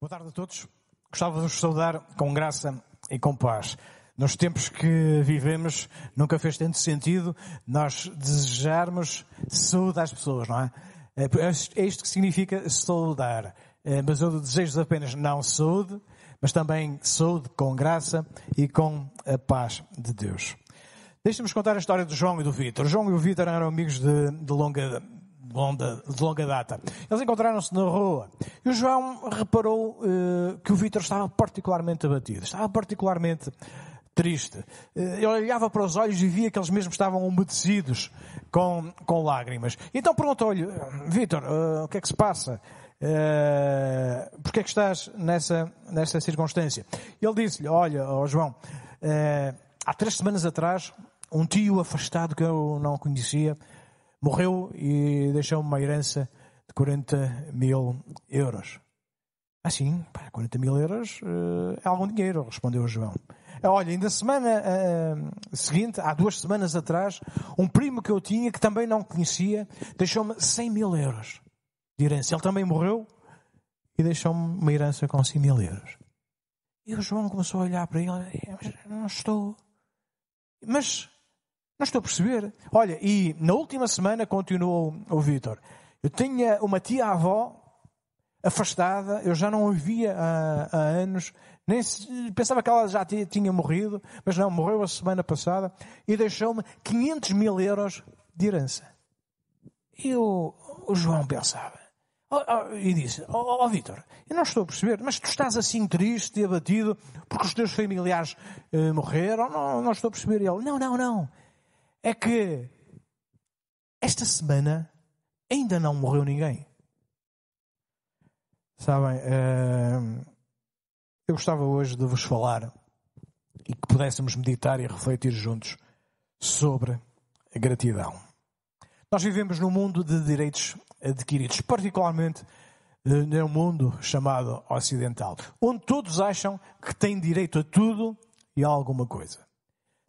Boa tarde a todos. Gostava de vos saudar com graça e com paz. Nos tempos que vivemos, nunca fez tanto sentido nós desejarmos saúde às pessoas, não é? É isto que significa saudar. É, mas eu desejo apenas não saúde, mas também saúde com graça e com a paz de Deus. Deixem-nos contar a história do João e do Vítor. João e o Vítor eram amigos de, de longa longa, longa data. Eles encontraram-se na rua e o João reparou uh, que o Vítor estava particularmente abatido, estava particularmente triste. Uh, ele olhava para os olhos e via que eles mesmos estavam umedecidos com, com lágrimas. Então perguntou-lhe, Vítor, uh, o que é que se passa? Uh, Porquê é que estás nessa, nessa circunstância? Ele disse-lhe, olha, oh João, há três semanas atrás, um tio afastado que eu não conhecia, morreu e deixou uma herança de 40 mil euros. Assim, pá, 40 mil euros uh, é algum dinheiro, respondeu João. Eh, olha, ainda semana uh, seguinte, há duas semanas atrás, um primo que eu tinha, que também não conhecia, deixou-me 100 mil euros de herança. Ele também morreu e deixou-me uma herança com 100 mil euros. E o João começou a olhar para ele, mas não estou. Mas não estou a perceber. Olha, e na última semana continuou o Vitor. Eu tinha uma tia-avó afastada, eu já não a via há, há anos, nem se, pensava que ela já tinha, morrido, mas não, morreu a semana passada e deixou-me 500 mil euros de herança. E o, o João pensava, oh, oh, e disse, ó oh, oh, Vitor, eu não estou a perceber, mas tu estás assim triste e abatido porque os teus familiares eh, morreram? Não, não estou a perceber. ele, não, não, não é que esta semana ainda não morreu ninguém. Sabem, uh, eu gostava hoje de vos falar e que pudéssemos meditar e refletir juntos sobre a gratidão. Nós vivemos num mundo de direitos adquiridos, particularmente uh, num mundo chamado ocidental, onde todos acham que têm direito a tudo e a alguma coisa.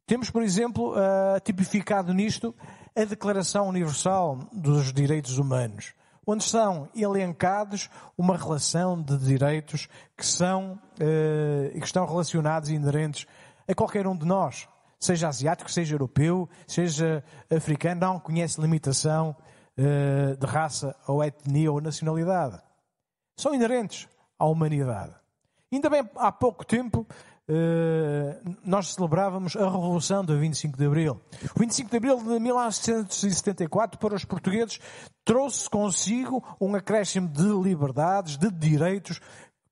Temos, por exemplo, uh, tipificado nisto a Declaração Universal dos Direitos Humanos, onde são elencados uma relação de direitos que são uh, que estão relacionados e inerentes a qualquer um de nós, seja asiático, seja europeu, seja africano, não conhece limitação uh, de raça ou etnia ou nacionalidade. São inerentes à humanidade. Ainda bem há pouco tempo eh, nós celebrávamos a Revolução do 25 de Abril. O 25 de Abril de 1974, para os portugueses, trouxe consigo um acréscimo de liberdades, de direitos,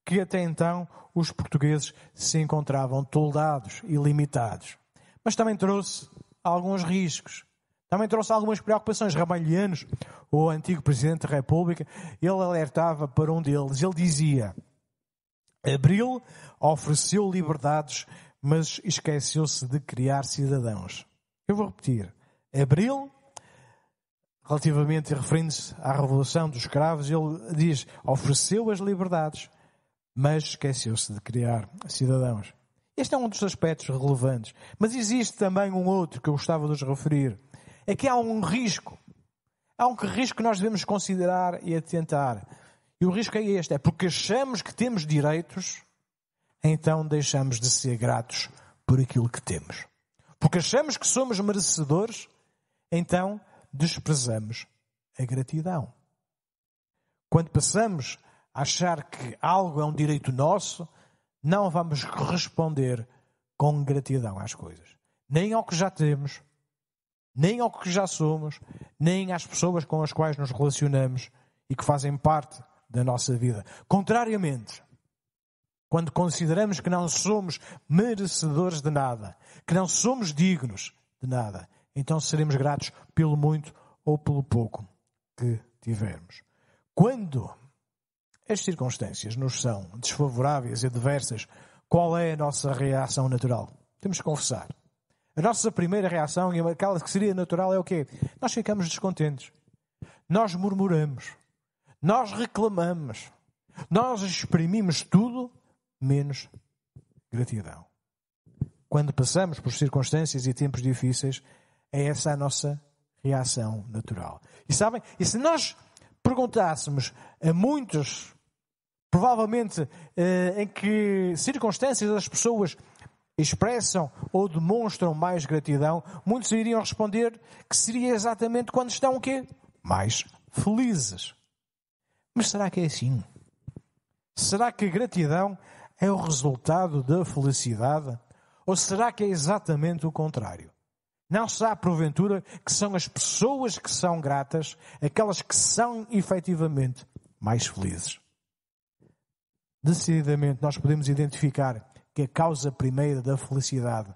que até então os portugueses se encontravam toldados e limitados. Mas também trouxe alguns riscos. Também trouxe algumas preocupações. Ramalhianos, o antigo Presidente da República, ele alertava para um deles. Ele dizia, Abril ofereceu liberdades, mas esqueceu-se de criar cidadãos. Eu vou repetir. Abril, relativamente referindo-se à Revolução dos Escravos, ele diz, ofereceu as liberdades, mas esqueceu-se de criar cidadãos. Este é um dos aspectos relevantes. Mas existe também um outro que eu gostava de vos referir. É que há um risco. Há um risco que nós devemos considerar e atentar. E o risco é este, é porque achamos que temos direitos, então deixamos de ser gratos por aquilo que temos. Porque achamos que somos merecedores, então desprezamos a gratidão. Quando passamos a achar que algo é um direito nosso, não vamos responder com gratidão às coisas. Nem ao que já temos, nem ao que já somos, nem às pessoas com as quais nos relacionamos e que fazem parte da nossa vida. Contrariamente, quando consideramos que não somos merecedores de nada, que não somos dignos de nada, então seremos gratos pelo muito ou pelo pouco que tivermos. Quando as circunstâncias nos são desfavoráveis e adversas, qual é a nossa reação natural? Temos que confessar. A nossa primeira reação, e aquela que seria natural, é o quê? Nós ficamos descontentes. Nós murmuramos. Nós reclamamos. Nós exprimimos tudo menos gratidão. Quando passamos por circunstâncias e tempos difíceis, é essa a nossa reação natural. E sabem? E se nós perguntássemos a muitos provavelmente eh, em que circunstâncias as pessoas expressam ou demonstram mais gratidão, muitos iriam responder que seria exatamente quando estão o quê? Mais felizes. Mas será que é assim? Será que gratidão é o resultado da felicidade? Ou será que é exatamente o contrário? Não será, porventura, que são as pessoas que são gratas, aquelas que são efetivamente mais felizes? Decididamente, nós podemos identificar que a causa primeira da felicidade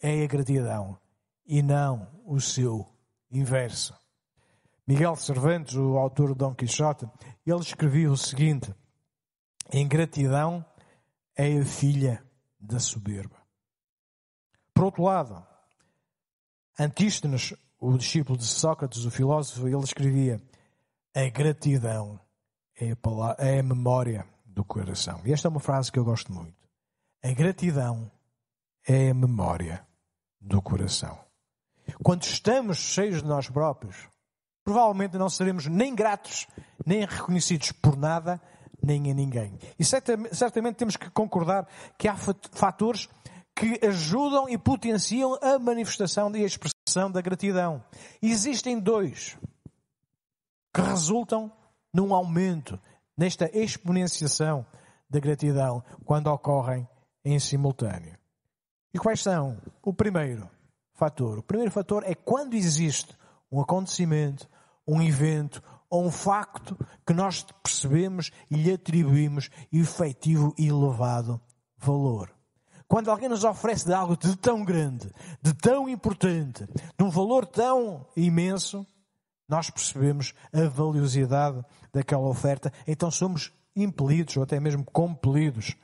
é a gratidão e não o seu inverso. Miguel Cervantes, o autor de Dom Quixote, ele escrevia o seguinte: Ingratidão é a filha da soberba. Por outro lado, Antístenes, o discípulo de Sócrates, o filósofo, ele escrevia: A gratidão é a, palavra, é a memória do coração. E esta é uma frase que eu gosto muito. A gratidão é a memória do coração. Quando estamos cheios de nós próprios, provavelmente não seremos nem gratos, nem reconhecidos por nada, nem a ninguém. E certamente temos que concordar que há fatores que ajudam e potenciam a manifestação e a expressão da gratidão. Existem dois que resultam num aumento, nesta exponenciação da gratidão, quando ocorrem em simultâneo. E quais são? O primeiro fator. O primeiro fator é quando existe um acontecimento, um evento ou um facto que nós percebemos e lhe atribuímos efetivo e elevado valor. Quando alguém nos oferece de algo de tão grande, de tão importante, de um valor tão imenso, nós percebemos a valiosidade daquela oferta, então somos impelidos ou até mesmo compelidos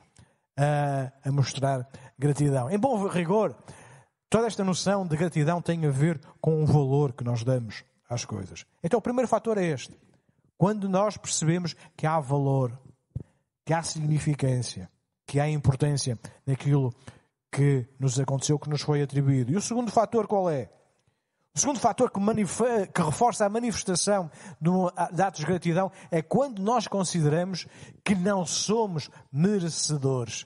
a, a mostrar gratidão. Em bom rigor, toda esta noção de gratidão tem a ver com o valor que nós damos às coisas. Então o primeiro fator é este. Quando nós percebemos que há valor, que há significância, que há importância naquilo que nos aconteceu, que nos foi atribuído. E o segundo fator qual é? O segundo fator que, que reforça a manifestação de atos de gratidão é quando nós consideramos que não somos merecedores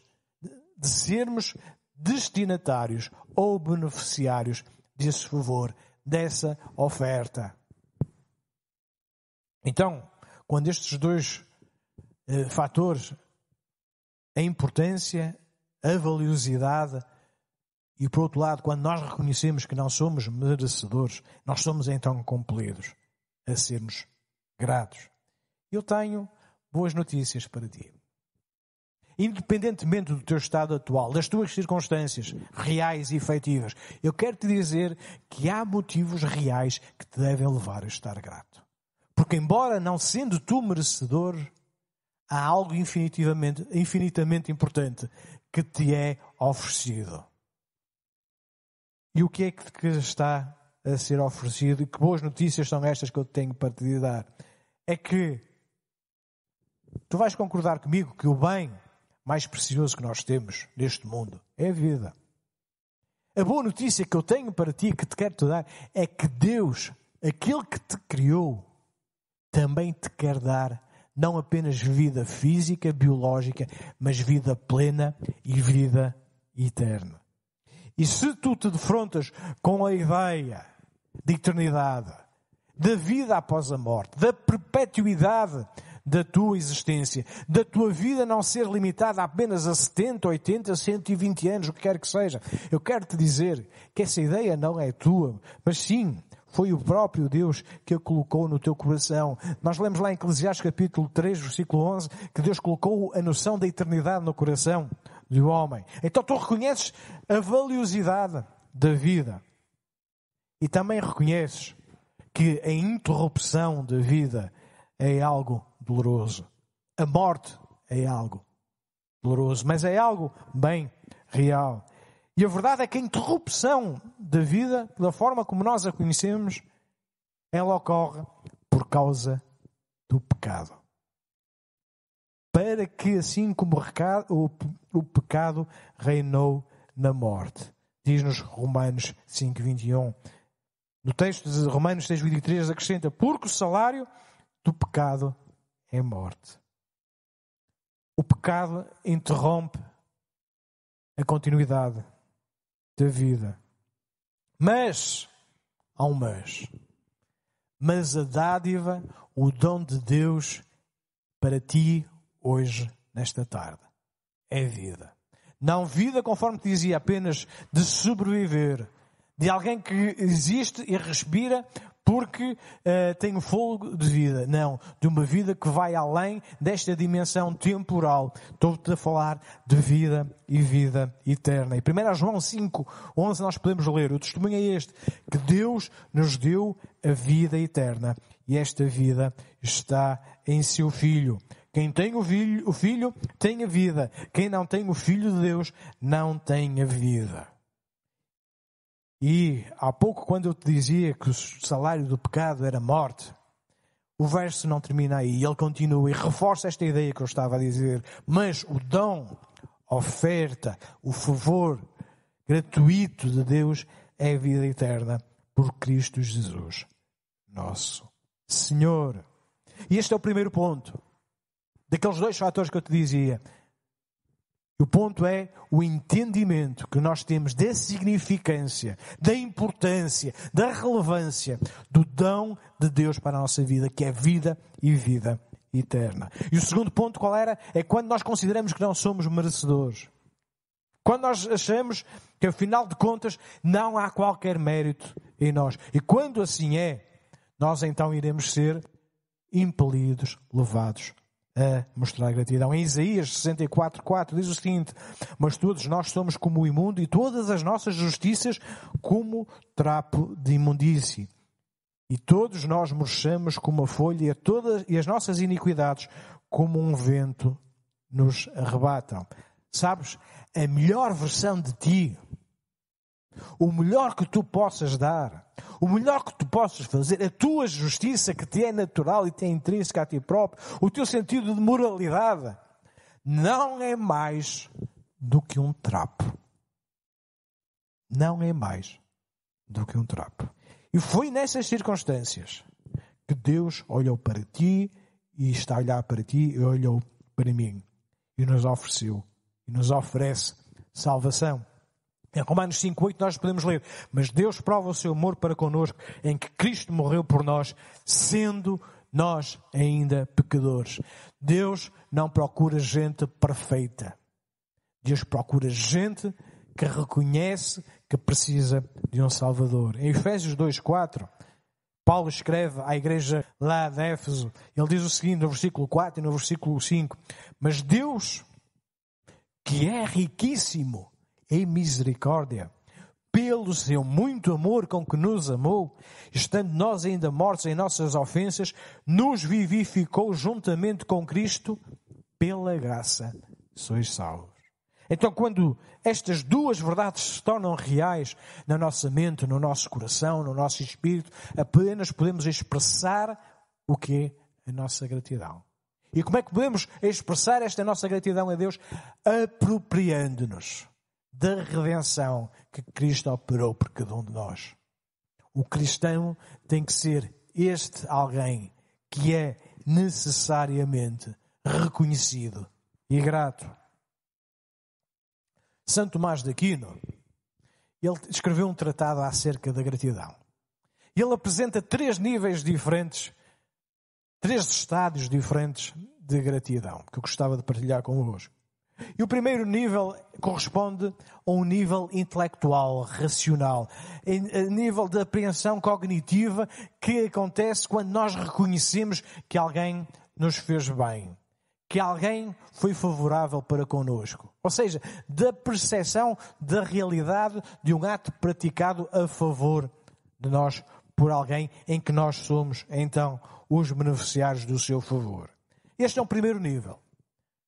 de sermos destinatários ou beneficiários desse favor, dessa oferta. Então, quando estes dois eh, fatores a importância, a valiosidade e, por outro lado, quando nós reconhecemos que não somos merecedores, nós somos então compelidos a sermos gratos. Eu tenho boas notícias para ti. Independentemente do teu estado atual, das tuas circunstâncias reais e efetivas, eu quero te dizer que há motivos reais que te devem levar a estar grato. Porque, embora não sendo tu merecedor, há algo infinitivamente, infinitamente importante que te é oferecido. E o que é que está a ser oferecido? E que boas notícias são estas que eu tenho para te dar? É que tu vais concordar comigo que o bem mais precioso que nós temos neste mundo é a vida. A boa notícia que eu tenho para ti, que te quero te dar, é que Deus, aquele que te criou, também te quer dar não apenas vida física, biológica, mas vida plena e vida eterna. E se tu te defrontas com a ideia de eternidade, da vida após a morte, da perpetuidade da tua existência, da tua vida não ser limitada apenas a 70, 80, 120 anos, o que quer que seja, eu quero te dizer que essa ideia não é tua, mas sim foi o próprio Deus que a colocou no teu coração. Nós lemos lá em Eclesiastes capítulo 3, versículo 11, que Deus colocou a noção da eternidade no coração do homem. Então tu reconheces a valiosidade da vida. E também reconheces que a interrupção da vida é algo doloroso. A morte é algo doloroso, mas é algo bem real. E a verdade é que a interrupção da vida, da forma como nós a conhecemos, ela ocorre por causa do pecado. Para que, assim como o, pecado reinou na morte. Diz-nos Romanos 5,21. No texto de Romanos 6,23 acrescenta: Porque o salário do pecado é morte. O pecado interrompe a continuidade da vida. Mas, há um mas. Mas a dádiva, o dom de Deus para ti hoje, nesta tarde, é vida. Não vida, conforme te dizia, apenas de sobreviver, de alguém que existe e respira porque uh, tem o fogo de vida. Não, de uma vida que vai além desta dimensão temporal. Estou-te a falar de vida e vida eterna. E 1 João 5, 11 nós podemos ler, o testemunho é este, que Deus nos deu a vida eterna. E esta vida está em seu Filho. Quem tem o filho, o filho tem a vida. Quem não tem o Filho de Deus não tem a vida. E há pouco, quando eu te dizia que o salário do pecado era morte, o verso não termina aí. Ele continua e reforça esta ideia que eu estava a dizer. Mas o dom, a oferta, o favor gratuito de Deus é a vida eterna por Cristo Jesus, nosso Senhor. E este é o primeiro ponto. Daqueles dois fatores que eu te dizia. O ponto é o entendimento que nós temos da significância, da importância, da relevância do dom de Deus para a nossa vida, que é vida e vida eterna. E o segundo ponto qual era? É quando nós consideramos que não somos merecedores. Quando nós achamos que, afinal de contas, não há qualquer mérito em nós. E quando assim é, nós então iremos ser impelidos, levados a mostrar gratidão. Em Isaías 64, 4 diz o seguinte, mas todos nós somos como o imundo e todas as nossas justiças como trapo de imundície. E todos nós murchamos como a folha e, todas, e as nossas iniquidades como um vento nos arrebatam. Sabes, a melhor versão de ti, o melhor que tu possas dar, o melhor que tu possas fazer, a tua justiça que te é natural e te é intrínseca a ti próprio, o teu sentido de moralidade, não é mais do que um trapo. Não é mais do que um trapo. E foi nessas circunstâncias que Deus olhou para ti e está a olhar para ti e olhou para mim e nos ofereceu e nos oferece salvação. Em Romanos 5,8 nós podemos ler, mas Deus prova o seu amor para connosco em que Cristo morreu por nós, sendo nós ainda pecadores. Deus não procura gente perfeita. Deus procura gente que reconhece que precisa de um Salvador. Em Efésios 2,4, Paulo escreve à igreja lá de Éfeso, ele diz o seguinte no versículo 4 e no versículo 5, mas Deus, que é riquíssimo em misericórdia, pelo seu muito amor com que nos amou, estando nós ainda mortos em nossas ofensas, nos vivificou juntamente com Cristo, pela graça sois salvos. Então, quando estas duas verdades se tornam reais na nossa mente, no nosso coração, no nosso espírito, apenas podemos expressar o que é a nossa gratidão. E como é que podemos expressar esta nossa gratidão a Deus? Apropriando-nos da redenção que Cristo operou por cada um de nós. O cristão tem que ser este alguém que é necessariamente reconhecido e grato. Santo Tomás de Aquino, ele escreveu um tratado acerca da gratidão. Ele apresenta três níveis diferentes, três estádios diferentes de gratidão, que eu gostava de partilhar convosco. E o primeiro nível corresponde a um nível intelectual, racional, nível de apreensão cognitiva que acontece quando nós reconhecemos que alguém nos fez bem, que alguém foi favorável para conosco. Ou seja, da percepção da realidade de um ato praticado a favor de nós por alguém em que nós somos, então, os beneficiários do seu favor. Este é o primeiro nível.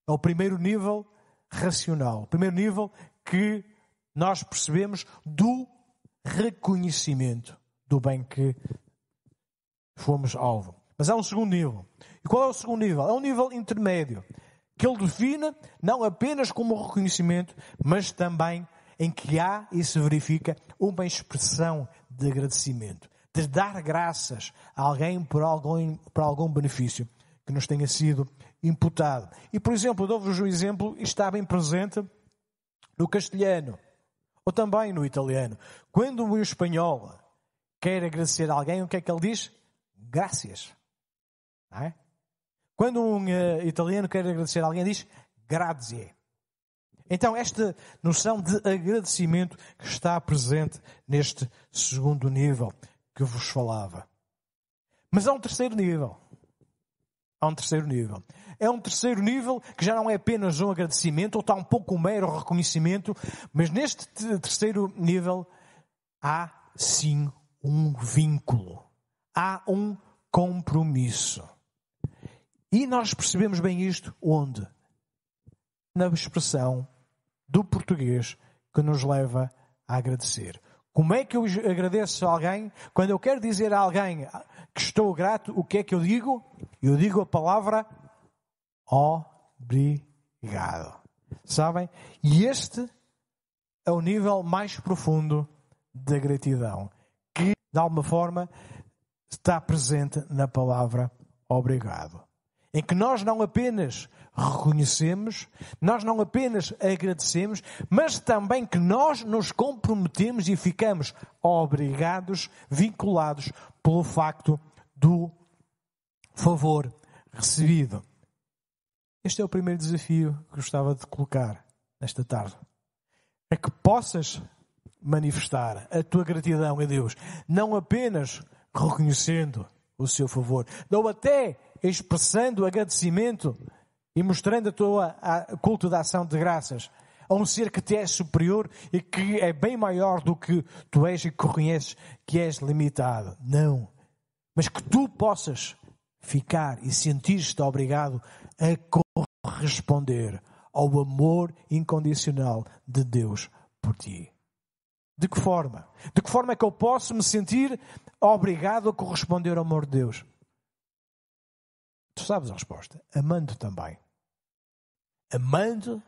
É o primeiro nível racional. O primeiro nível que nós percebemos do reconhecimento do bem que fomos alvo. Mas há um segundo nível. E qual é o segundo nível? É um nível intermédio, que ele define não apenas como reconhecimento, mas também em que há e se verifica uma expressão de agradecimento, de dar graças a alguém por algum, por algum benefício que nos tenha sido imputado. E, por exemplo, dou-vos um exemplo, está bem presente no castelhano, ou também no italiano. Quando o espanhol quer agradecer a alguém, o que é que ele diz? Graças. É? Quando um uh, italiano quer agradecer a alguém, diz grazie. Então, esta noção de agradecimento que está presente neste segundo nível que vos falava. Mas há um terceiro nível. Há um terceiro nível. É um terceiro nível que já não é apenas um agradecimento, ou está um pouco um mero reconhecimento, mas neste terceiro nível há sim um vínculo. Há um compromisso. E nós percebemos bem isto onde? Na expressão do português que nos leva a agradecer. Como é que eu agradeço a alguém? Quando eu quero dizer a alguém que estou grato, o que é que eu digo? Eu digo a palavra obrigado. Sabem? E este é o nível mais profundo da gratidão, que de alguma forma está presente na palavra obrigado. Em que nós não apenas reconhecemos, nós não apenas agradecemos, mas também que nós nos comprometemos e ficamos obrigados, vinculados pelo facto do favor recebido. Este é o primeiro desafio que gostava de colocar nesta tarde. É que possas manifestar a tua gratidão a Deus, não apenas reconhecendo o seu favor, ou até expressando agradecimento e mostrando a tua a culto da ação de graças a um ser que te é superior e que é bem maior do que tu és e que reconheces que és limitado. Não. Mas que tu possas ficar e sentir-te obrigado a corresponder ao amor incondicional de Deus por ti. De que forma? De que forma é que eu posso me sentir obrigado a corresponder ao amor de Deus? Tu sabes a resposta. Amando também. Amando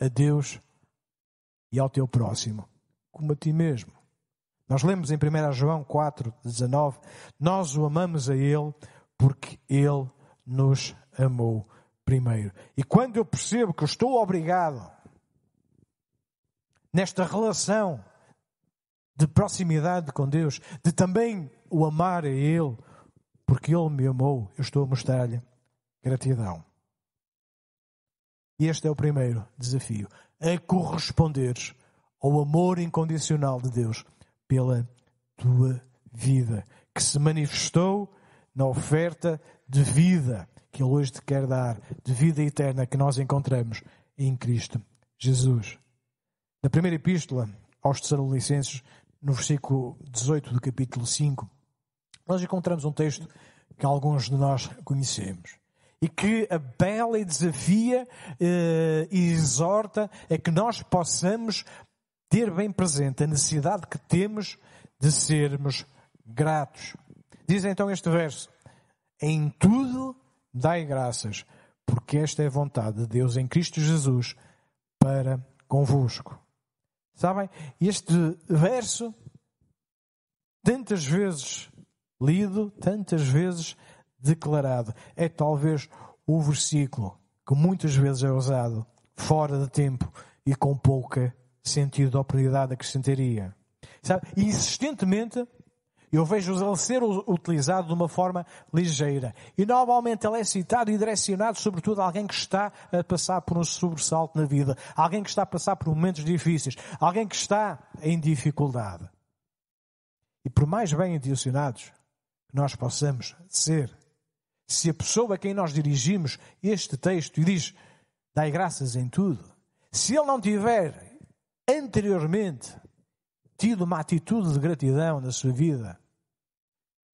a Deus e ao teu próximo, como a ti mesmo. Nós lemos em 1 João 4, 19: Nós o amamos a Ele porque Ele nos amou primeiro. E quando eu percebo que eu estou obrigado nesta relação de proximidade com Deus, de também o amar a Ele, porque Ele me amou, eu estou a mostrar-lhe gratidão. E este é o primeiro desafio: a corresponderes ao amor incondicional de Deus pela tua vida, que se manifestou na oferta de vida que Ele hoje te quer dar, de vida eterna que nós encontramos em Cristo Jesus. Na primeira epístola aos Tessalonicenses, no versículo 18 do capítulo 5, nós encontramos um texto que alguns de nós conhecemos e que apela e desafia eh, e exorta a que nós possamos ter bem presente a necessidade que temos de sermos gratos. Diz então este verso: Em tudo dai graças, porque esta é a vontade de Deus em Cristo Jesus para convosco. Sabem? Este verso, tantas vezes lido, tantas vezes declarado, é talvez o versículo que muitas vezes é usado fora de tempo e com pouca sentido de oportunidade acrescentaria. Sabe? E insistentemente eu vejo ele ser utilizado de uma forma ligeira. E normalmente ele é citado e direcionado sobretudo a alguém que está a passar por um sobressalto na vida, alguém que está a passar por momentos difíceis, alguém que está em dificuldade. E por mais bem intencionados nós possamos ser, se a pessoa a quem nós dirigimos este texto e diz, dai graças em tudo, se ele não tiver anteriormente tido uma atitude de gratidão na sua vida,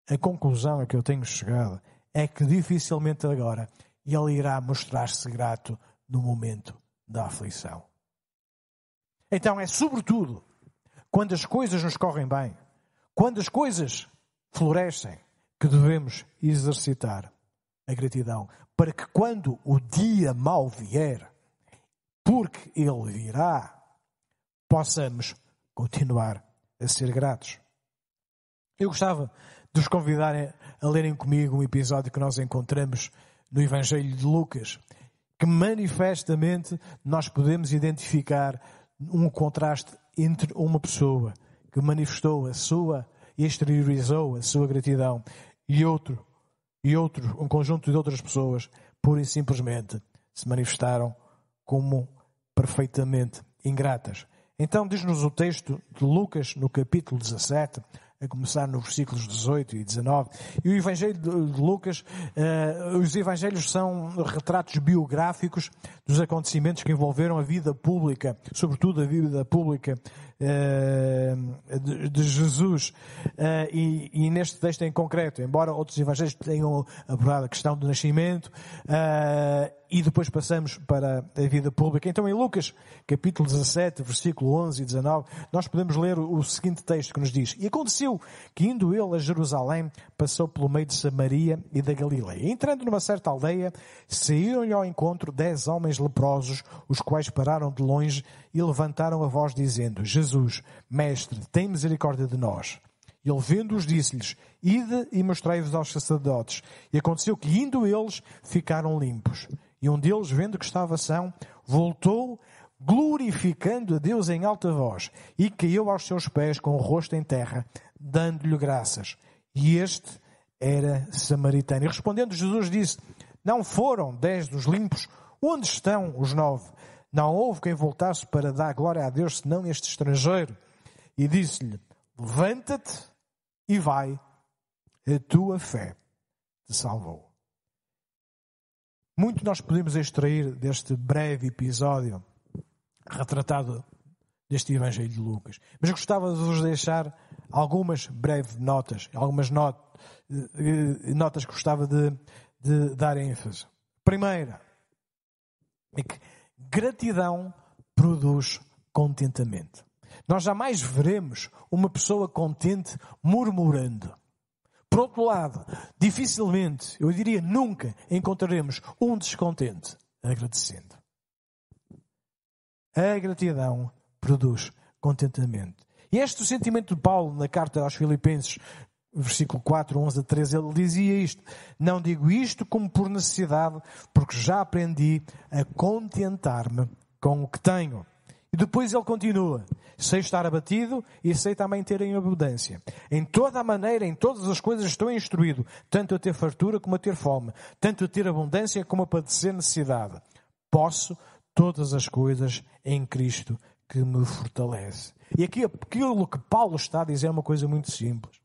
a conclusão a que eu tenho chegado é que dificilmente agora ele irá mostrar-se grato no momento da aflição. Então é sobretudo quando as coisas nos correm bem, quando as coisas florescem, que devemos exercitar a gratidão, para que quando o dia mau vier, porque ele virá, possamos continuar a ser gratos. Eu gostava de os convidar a lerem comigo um episódio que nós encontramos no Evangelho de Lucas, que manifestamente nós podemos identificar um contraste entre uma pessoa que manifestou a sua exteriorizou a sua gratidão e outro e outro um conjunto de outras pessoas pura e simplesmente se manifestaram como perfeitamente ingratas. Então diz-nos o texto de Lucas no capítulo 17, a começar nos versículos 18 e 19. E o Evangelho de Lucas, uh, os Evangelhos são retratos biográficos dos acontecimentos que envolveram a vida pública, sobretudo a vida pública de, de, Jesus. Uh, e, e, neste texto em concreto, embora outros Evangelhos tenham abordado a questão do nascimento, e depois passamos para a vida pública. Então, em Lucas, capítulo 17, versículo 11 e 19, nós podemos ler o seguinte texto que nos diz: E aconteceu que, indo ele a Jerusalém, passou pelo meio de Samaria e da Galileia. Entrando numa certa aldeia, saíram-lhe ao encontro dez homens leprosos, os quais pararam de longe e levantaram a voz, dizendo: Jesus, Mestre, tem misericórdia de nós. Ele vendo-os disse-lhes, ide e mostrai-vos aos sacerdotes. E aconteceu que indo eles, ficaram limpos. E um deles, vendo que estava são, voltou, glorificando a Deus em alta voz, e caiu aos seus pés com o rosto em terra, dando-lhe graças. E este era samaritano. E respondendo, Jesus disse: Não foram dez dos limpos? Onde estão os nove? Não houve quem voltasse para dar glória a Deus, senão este estrangeiro. E disse-lhe: Levanta-te e vai, a tua fé te salvou. Muito nós podemos extrair deste breve episódio retratado deste Evangelho de Lucas. Mas gostava de vos deixar algumas breves notas, algumas not, eh, notas que gostava de, de dar ênfase. Primeira, é que gratidão produz contentamento. Nós jamais veremos uma pessoa contente murmurando. Por outro lado, dificilmente, eu diria nunca, encontraremos um descontente agradecendo. A gratidão produz contentamento. E este o sentimento de Paulo na carta aos Filipenses, versículo 4, 11 a 13, ele dizia isto: Não digo isto como por necessidade, porque já aprendi a contentar-me com o que tenho. E depois ele continua: sei estar abatido e sei também ter em abundância. Em toda a maneira, em todas as coisas estou instruído, tanto a ter fartura como a ter fome, tanto a ter abundância como a padecer necessidade. Posso todas as coisas em Cristo que me fortalece. E aqui aquilo que Paulo está a dizer é uma coisa muito simples.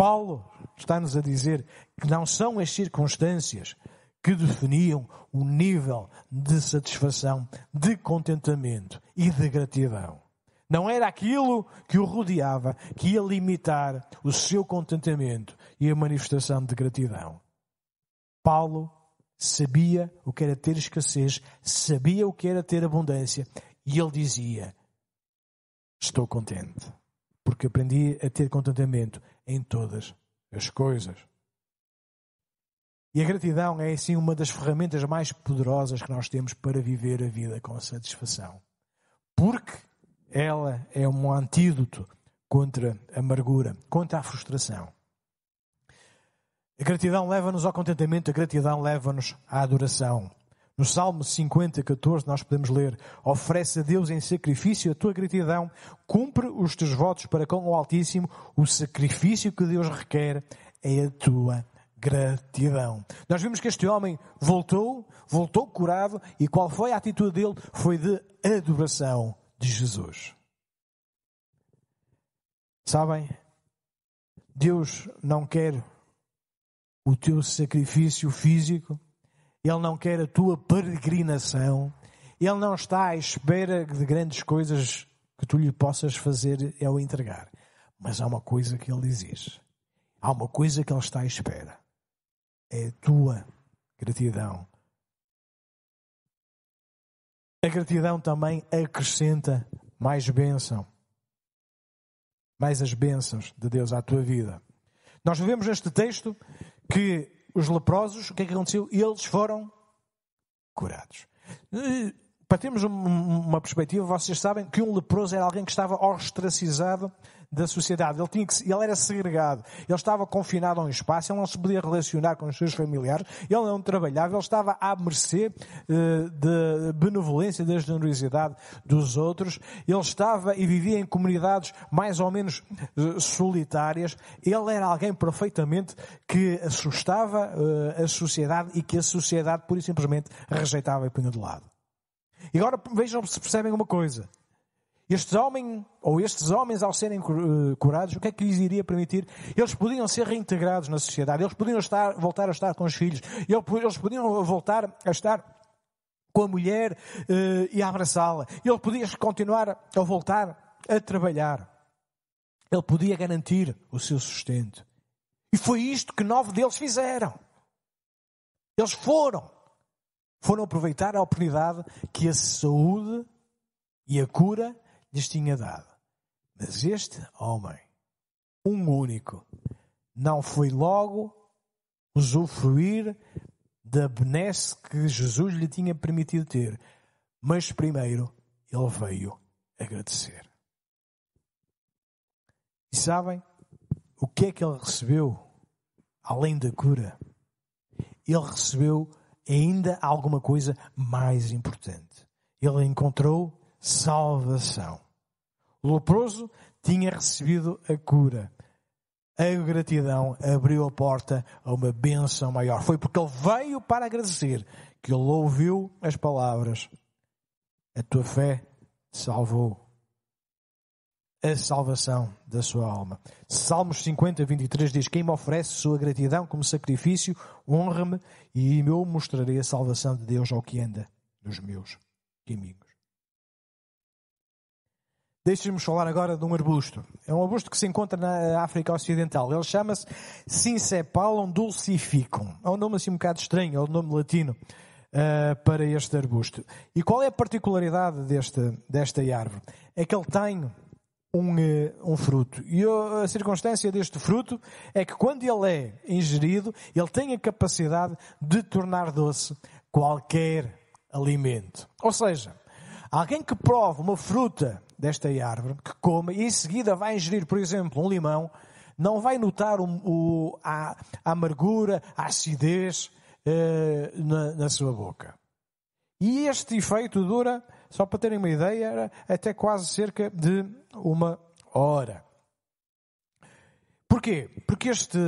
Paulo está-nos a dizer que não são as circunstâncias que definiam o nível de satisfação, de contentamento e de gratidão. Não era aquilo que o rodeava que ia limitar o seu contentamento e a manifestação de gratidão. Paulo sabia o que era ter escassez, sabia o que era ter abundância e ele dizia: Estou contente, porque aprendi a ter contentamento em todas as coisas. E a gratidão é, assim, uma das ferramentas mais poderosas que nós temos para viver a vida com satisfação. Porque ela é um antídoto contra a amargura, contra a frustração. A gratidão leva-nos ao contentamento, a gratidão leva-nos à adoração. No Salmo 50, 14, nós podemos ler: Oferece a Deus em sacrifício a tua gratidão, cumpre os teus votos para com o Altíssimo, o sacrifício que Deus requer é a tua gratidão. Nós vimos que este homem voltou, voltou curado, e qual foi a atitude dele? Foi de adoração de Jesus. Sabem? Deus não quer o teu sacrifício físico, Ele não quer a tua peregrinação, Ele não está à espera de grandes coisas que tu lhe possas fazer ao entregar. Mas há uma coisa que Ele exige. Há uma coisa que Ele está à espera é a tua gratidão. A gratidão também acrescenta mais bênção. Mais as bênçãos de Deus à tua vida. Nós vemos neste texto que os leprosos, o que é que aconteceu? Eles foram curados. para termos uma perspectiva, vocês sabem que um leproso era alguém que estava ostracizado da sociedade. Ele, tinha que, ele era segregado. Ele estava confinado a um espaço, ele não se podia relacionar com os seus familiares, ele não trabalhava, ele estava à mercê uh, da benevolência, da generosidade dos outros. Ele estava e vivia em comunidades mais ou menos uh, solitárias. Ele era alguém perfeitamente que assustava uh, a sociedade e que a sociedade, pura e simplesmente, rejeitava e punha de lado. E agora vejam se percebem uma coisa. Estes homens, ou estes homens, ao serem eh, curados, o que é que lhes iria permitir? Eles podiam ser reintegrados na sociedade, eles podiam estar, voltar a estar com os filhos, eles podiam voltar a estar com a mulher uh, e abraçá-la. Ele podia continuar a voltar a trabalhar. Ele podia garantir o seu sustento. E foi isto que nove deles fizeram. Eles foram foram aproveitar a oportunidade que a saúde e a cura lhes tinha dado. Mas este homem, um único, não foi logo usufruir da benesse que Jesus lhe tinha permitido ter. Mas primeiro ele veio agradecer. E sabem o que é que ele recebeu além da cura? Ele recebeu ainda alguma coisa mais importante. Ele encontrou salvação. O leproso tinha recebido a cura. A gratidão abriu a porta a uma bênção maior. Foi porque ele veio para agradecer que ele ouviu as palavras. A tua fé salvou a salvação da sua alma. Salmos 50, 23 diz: Quem me oferece sua gratidão como sacrifício, honra-me e eu mostrarei a salvação de Deus ao que anda nos meus caminhos. Deixem-me falar agora de um arbusto. É um arbusto que se encontra na África Ocidental. Ele chama-se Cincepalum dulcificum. É um nome assim um bocado estranho, é o um nome latino uh, para este arbusto. E qual é a particularidade deste, desta árvore? É que ele tem um, eh, um fruto. E a circunstância deste fruto é que quando ele é ingerido, ele tem a capacidade de tornar doce qualquer alimento. Ou seja, alguém que prova uma fruta desta árvore, que come e em seguida vai ingerir, por exemplo, um limão, não vai notar o, o, a, a, amargura, a acidez eh, na, na sua boca. E este efeito dura só para terem uma ideia, até quase cerca de uma hora. Porquê? Porque este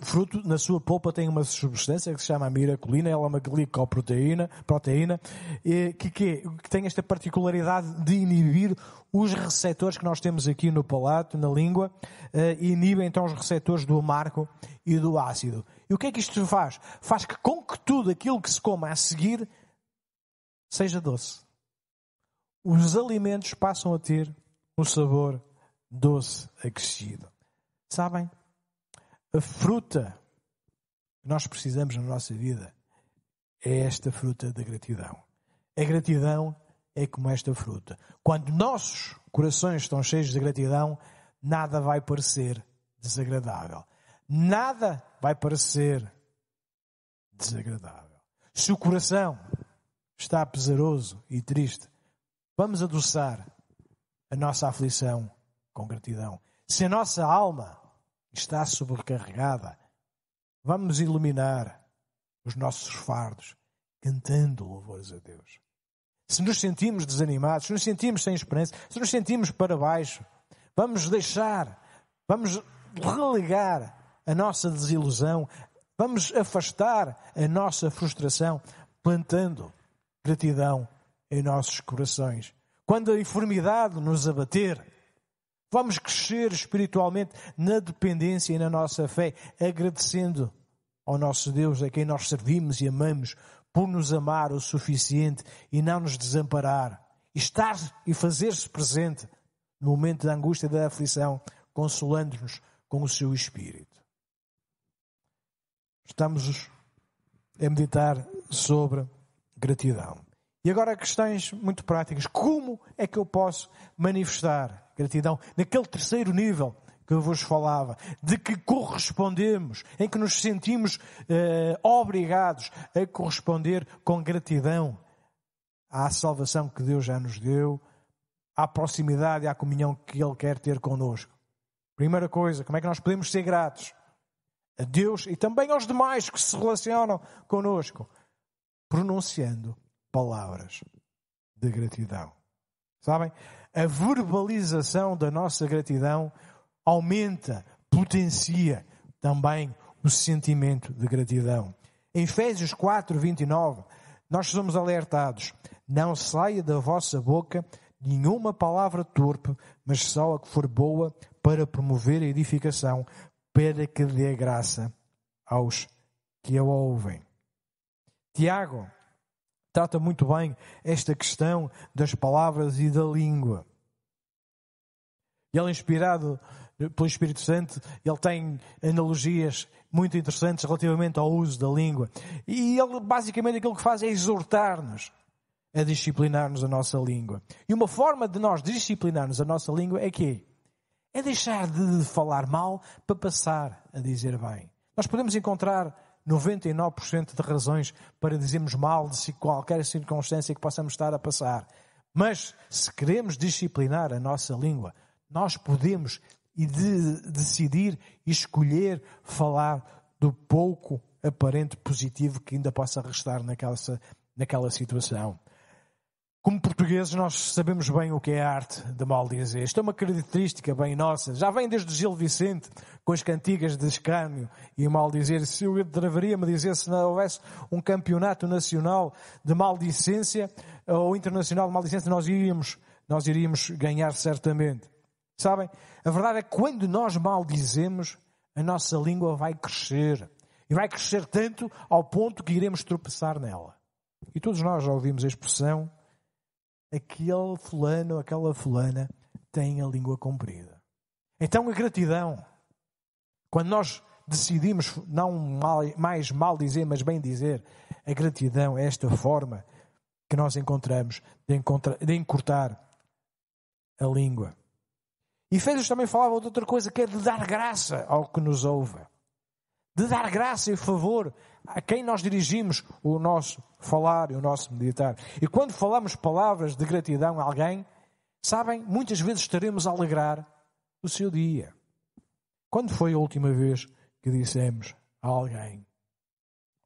fruto, na sua polpa, tem uma substância que se chama miraculina, ela é uma glicoproteína, proteína, que, que, que tem esta particularidade de inibir os receptores que nós temos aqui no palato, na língua, eh, e inibe então os receptores do amargo e do ácido. E o que é que isto faz? Faz que com que tudo aquilo que se coma a seguir seja doce os alimentos passam a ter um sabor doce acrescido. Sabem? A fruta que nós precisamos na nossa vida é esta fruta da gratidão. A gratidão é como esta fruta. Quando nossos corações estão cheios de gratidão, nada vai parecer desagradável. Nada vai parecer desagradável. Se o coração está pesaroso e triste, Vamos adoçar a nossa aflição com gratidão. Se a nossa alma está sobrecarregada, vamos iluminar os nossos fardos cantando louvores a Deus. Se nos sentimos desanimados, se nos sentimos sem esperança, se nos sentimos para baixo, vamos deixar, vamos relegar a nossa desilusão, vamos afastar a nossa frustração, plantando gratidão em nossos corações. Quando a enfermidade nos abater, vamos crescer espiritualmente na dependência e na nossa fé, agradecendo ao nosso Deus, a quem nós servimos e amamos, por nos amar o suficiente e não nos desamparar. Estar e fazer-se presente no momento da angústia e da aflição, consolando-nos com o seu Espírito. Estamos a meditar sobre gratidão. E agora questões muito práticas. Como é que eu posso manifestar gratidão naquele terceiro nível que eu vos falava, de que correspondemos, em que nos sentimos eh, obrigados a corresponder com gratidão à salvação que Deus já nos deu, à proximidade e à comunhão que Ele quer ter connosco. Primeira coisa, como é que nós podemos ser gratos? A Deus e também aos demais que se relacionam connosco, pronunciando palavras de gratidão. Sabem? A verbalização da nossa gratidão aumenta, potencia também o sentimento de gratidão. Em Efésios 4, 29, nós somos alertados: não saia da vossa boca nenhuma palavra torpe, mas só a que for boa para promover a edificação, para que dê graça aos que a ouvem. Tiago trata muito bem esta questão das palavras e da língua. Ele, inspirado pelo Espírito Santo, ele tem analogias muito interessantes relativamente ao uso da língua. E ele, basicamente, aquilo que faz é exortar-nos a disciplinar-nos a nossa língua. E uma forma de nós disciplinarmos a nossa língua é que é deixar de falar mal para passar a dizer bem. Nós podemos encontrar 99% de razões para dizermos mal de qualquer circunstância que possamos estar a passar. Mas se queremos disciplinar a nossa língua, nós podemos e de decidir e escolher falar do pouco aparente positivo que ainda possa restar naquela, naquela situação. Como portugueses, nós sabemos bem o que é a arte de maldizer. Isto é uma característica bem nossa. Já vem desde Gil Vicente, com as cantigas de escárnio e maldizer. Se eu deveria-me dizer se não houvesse um campeonato nacional de maldicência ou internacional de maldicência, nós iríamos, nós iríamos ganhar certamente. Sabem? A verdade é que quando nós maldizemos, a nossa língua vai crescer. E vai crescer tanto ao ponto que iremos tropeçar nela. E todos nós já ouvimos a expressão aquele fulano, aquela fulana tem a língua comprida. Então a gratidão, quando nós decidimos não mal, mais mal dizer, mas bem dizer, a gratidão é esta forma que nós encontramos de, encontrar, de encurtar a língua. E Efésios também falava de outra coisa, que é de dar graça ao que nos ouve. De dar graça e favor a quem nós dirigimos o nosso falar e o nosso meditar. E quando falamos palavras de gratidão a alguém, sabem, muitas vezes estaremos a alegrar o seu dia. Quando foi a última vez que dissemos a alguém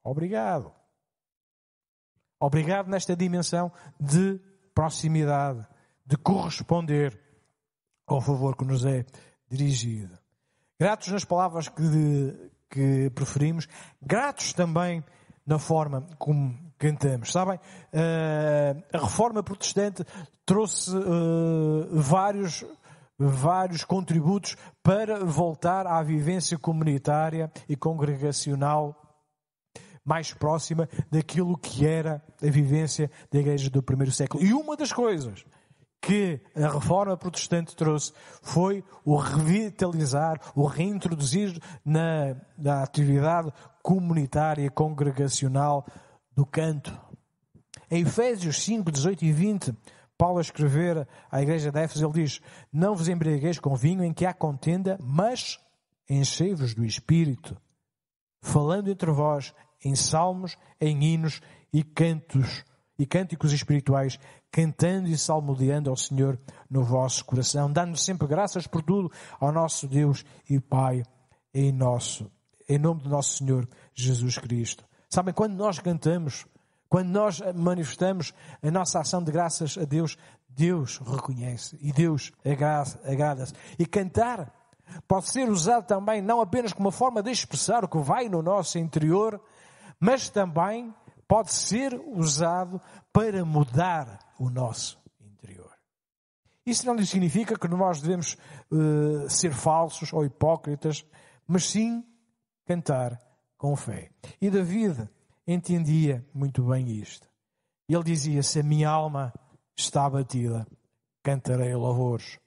obrigado? Obrigado nesta dimensão de proximidade, de corresponder ao favor que nos é dirigido. Gratos nas palavras que, que preferimos, gratos também na forma como cantamos. Sabem, uh, a reforma protestante trouxe uh, vários, vários contributos para voltar à vivência comunitária e congregacional mais próxima daquilo que era a vivência da igreja do primeiro século. E uma das coisas que a reforma protestante trouxe foi o revitalizar, o reintroduzir na, na atividade comunitária, congregacional do canto. Em Efésios 5, 18 e 20, Paulo a escrever à igreja de Éfeso, ele diz, não vos embriagueis com vinho em que há contenda, mas enchei-vos do Espírito, falando entre vós em salmos, em hinos e cantos, e cânticos espirituais, cantando e salmodiando ao Senhor no vosso coração, dando sempre graças por tudo ao nosso Deus e Pai, em nosso, em nome do nosso Senhor Jesus Cristo. Sabem, quando nós cantamos, quando nós manifestamos a nossa ação de graças a Deus, Deus reconhece e Deus agrada-se. E cantar pode ser usado também não apenas como uma forma de expressar o que vai no nosso interior, mas também pode ser usado para mudar o nosso interior. Isso não significa que nós devemos uh, ser falsos ou hipócritas, mas sim cantar com fé. E David entendia muito bem isto. Ele dizia: Se a minha alma está abatida, cantarei louvores.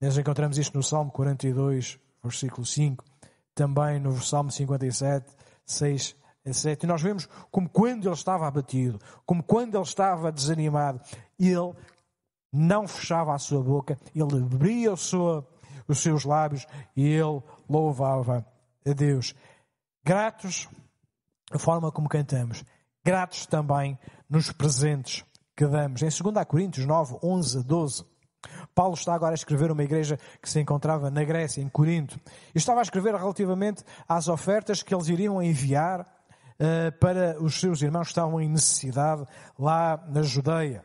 Nós encontramos isto no Salmo 42, versículo 5, também no Salmo 57, 6 etc. E nós vemos como quando ele estava abatido, como quando ele estava desanimado, ele não fechava a sua boca, ele abria os seus lábios e ele louvava a Deus. Gratos a forma como cantamos, Gratos também nos presentes que damos. Em 2 Coríntios 9, 11 a 12, Paulo está agora a escrever uma igreja que se encontrava na Grécia, em Corinto. E estava a escrever relativamente às ofertas que eles iriam enviar para os seus irmãos que estavam em necessidade lá na Judeia.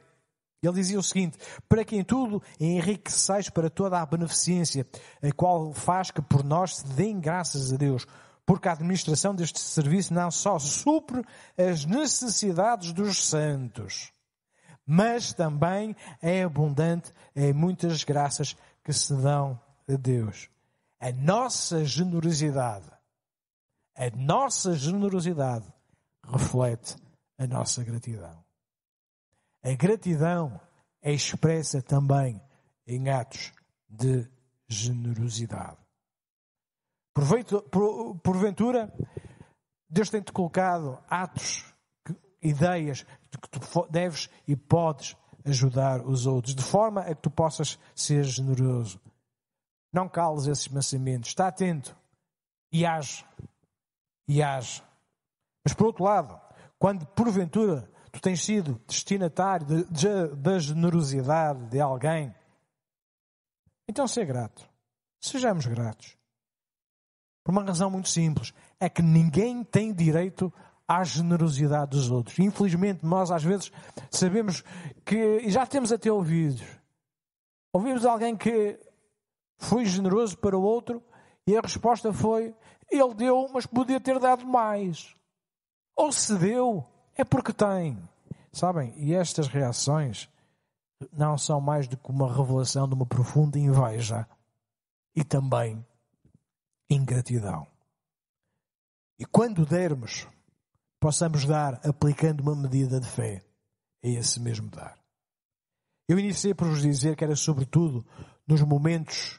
Ele dizia o seguinte: Para que em tudo enriqueçais para toda a beneficência, a qual faz que por nós se deem graças a Deus, porque a administração deste serviço não só supre as necessidades dos santos, mas também é abundante em muitas graças que se dão a Deus. A nossa generosidade, a nossa generosidade reflete a nossa gratidão. A gratidão é expressa também em atos de generosidade. Porventura, Deus tem-te colocado atos, ideias de que tu deves e podes ajudar os outros, de forma a que tu possas ser generoso. Não cales esses pensamentos, está atento e age. E age. Mas por outro lado, quando porventura tu tens sido destinatário de, de, da generosidade de alguém, então seja grato. Sejamos gratos. Por uma razão muito simples: é que ninguém tem direito à generosidade dos outros. Infelizmente, nós às vezes sabemos que, e já temos até ouvidos, ouvimos alguém que foi generoso para o outro e a resposta foi: ele deu, mas podia ter dado mais. Ou se deu, é porque tem. Sabem? E estas reações não são mais do que uma revelação de uma profunda inveja e também ingratidão. E quando dermos, possamos dar aplicando uma medida de fé a esse mesmo dar. Eu iniciei por vos dizer que era sobretudo nos momentos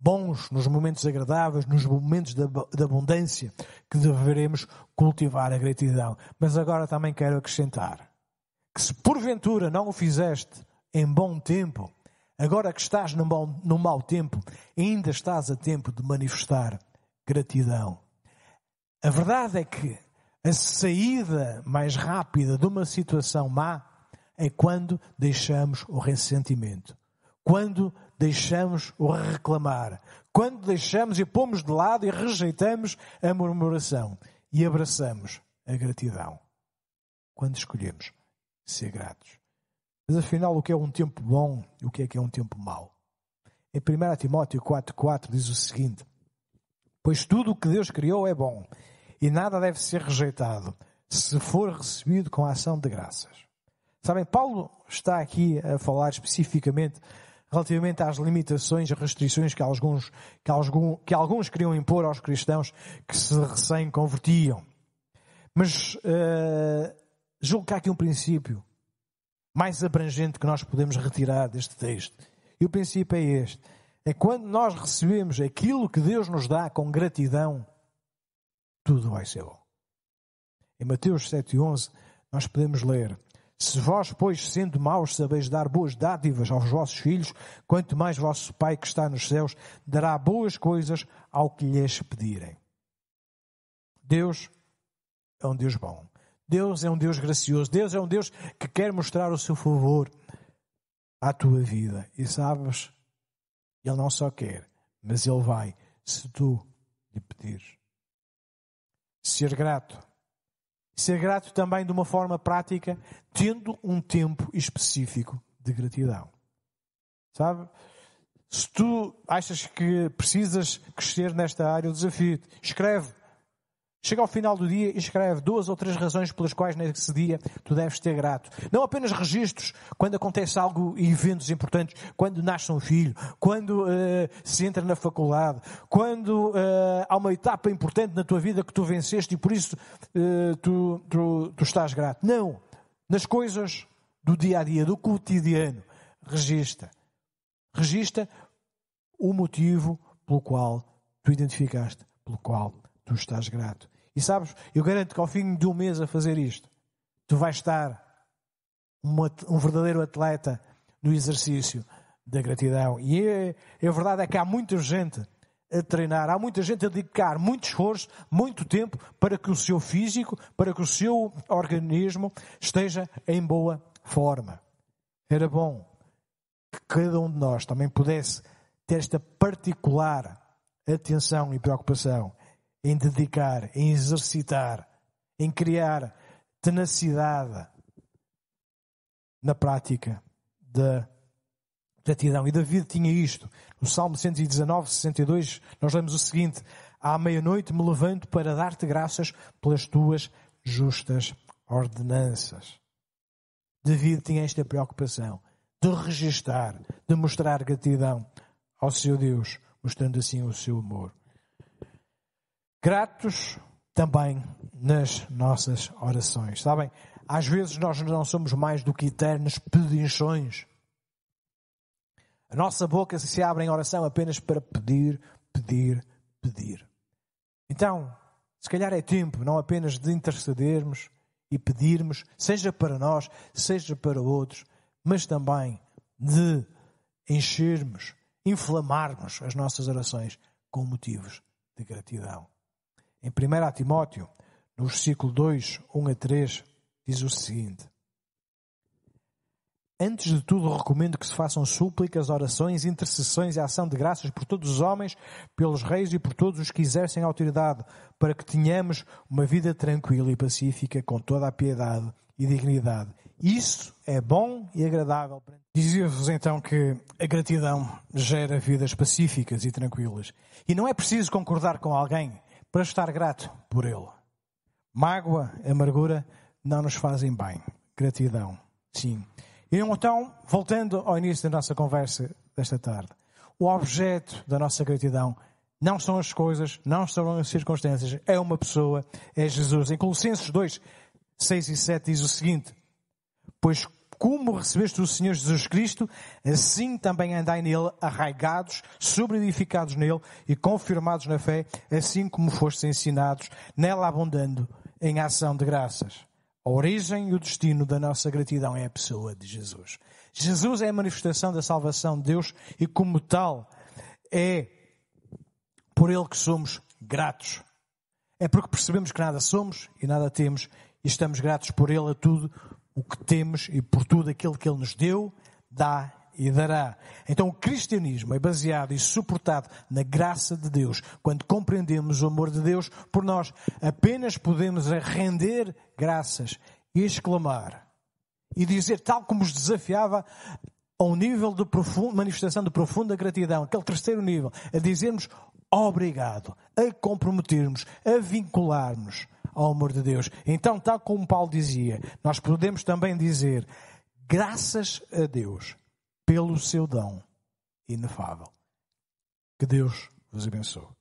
bons, nos momentos agradáveis, nos momentos de, abundância, que deveremos cultivar a gratidão. Mas agora também quero acrescentar que se porventura não o fizeste em bom tempo, agora que estás no no mau tempo, ainda estás a tempo de manifestar gratidão. A verdade é que a saída mais rápida de uma situação má é quando deixamos o ressentimento, quando deixamos o reclamar, quando deixamos e pomos de lado e rejeitamos a murmuração e abraçamos a gratidão. Quando escolhemos ser gratos. Mas afinal, o que é um tempo bom e o que é que é um tempo mau? Em 1 Timóteo 4,4 diz o seguinte: Pois tudo o que Deus criou é bom e nada deve ser rejeitado se for recebido com a ação de graças. Sabem, Paulo está aqui a falar especificamente relativamente às limitações e restrições que alguns, que, alguns, que alguns queriam impor aos cristãos que se recém-convertiam. Mas uh, julgo que há aqui um princípio mais abrangente que nós podemos retirar deste texto. E o princípio é este. É quando nós recebemos aquilo que Deus nos dá com gratidão, tudo vai ser bom. Em Mateus 7,11 nós podemos ler se vós, pois, sendo maus, sabeis dar boas dádivas aos vossos filhos, quanto mais vosso Pai que está nos céus dará boas coisas ao que lhes pedirem. Deus é um Deus bom. Deus é um Deus gracioso. Deus é um Deus que quer mostrar o seu favor à tua vida. E sabes, Ele não só quer, mas Ele vai se tu lhe pedires. Ser grato Ser grato também de uma forma prática, tendo um tempo específico de gratidão. Sabe? Se tu achas que precisas crescer nesta área, o desafio escreve Chega ao final do dia e escreve duas ou três razões pelas quais nesse dia tu deves ter grato. Não apenas registros quando acontece algo e eventos importantes, quando nasce um filho, quando uh, se entra na faculdade, quando uh, há uma etapa importante na tua vida que tu venceste e por isso uh, tu, tu, tu estás grato. Não. Nas coisas do dia a dia, do cotidiano, registra. Registra o motivo pelo qual tu identificaste, pelo qual tu estás grato. E sabes, eu garanto que ao fim de um mês a fazer isto, tu vais estar um verdadeiro atleta no exercício da gratidão. E é, a verdade é que há muita gente a treinar, há muita gente a dedicar muito esforço, muito tempo para que o seu físico, para que o seu organismo esteja em boa forma. Era bom que cada um de nós também pudesse ter esta particular atenção e preocupação em dedicar, em exercitar, em criar tenacidade na prática da gratidão. E David tinha isto. No Salmo 119, 62, nós lemos o seguinte: À meia-noite me levanto para dar-te graças pelas tuas justas ordenanças. David tinha esta preocupação de registar, de mostrar gratidão ao seu Deus, mostrando assim o seu amor. Gratos também nas nossas orações. Sabem, às vezes nós não somos mais do que eternos pedinchões a nossa boca se abre em oração apenas para pedir, pedir, pedir. Então, se calhar é tempo não apenas de intercedermos e pedirmos, seja para nós, seja para outros, mas também de enchermos, inflamarmos as nossas orações com motivos de gratidão. Em 1 Timóteo, no versículo 2, 1 a 3, diz o seguinte: Antes de tudo, recomendo que se façam súplicas, orações, intercessões e ação de graças por todos os homens, pelos reis e por todos os que exercem autoridade, para que tenhamos uma vida tranquila e pacífica, com toda a piedade e dignidade. Isso é bom e agradável. Dizia-vos então que a gratidão gera vidas pacíficas e tranquilas. E não é preciso concordar com alguém para estar grato por ele. Mágoa, amargura não nos fazem bem. Gratidão, sim. E então, voltando ao início da nossa conversa desta tarde, o objeto da nossa gratidão não são as coisas, não são as circunstâncias, é uma pessoa, é Jesus. Em Colossenses 2, 6 e 7 diz o seguinte: Pois como recebeste o Senhor Jesus Cristo, assim também andai nele, arraigados, sobreedificados nele e confirmados na fé, assim como fostes ensinados, nela abundando em ação de graças. A origem e o destino da nossa gratidão é a pessoa de Jesus. Jesus é a manifestação da salvação de Deus e, como tal, é por Ele que somos gratos. É porque percebemos que nada somos e nada temos e estamos gratos por Ele a tudo o que temos e por tudo aquilo que Ele nos deu, dá e dará. Então o cristianismo é baseado e suportado na graça de Deus. Quando compreendemos o amor de Deus por nós, apenas podemos render graças e exclamar e dizer, tal como os desafiava a um nível de profundo, manifestação de profunda gratidão, aquele terceiro nível, a dizermos obrigado, a comprometermos, a vincularmos ao amor de Deus. Então, tal como Paulo dizia, nós podemos também dizer graças a Deus pelo seu dom inefável. Que Deus vos abençoe.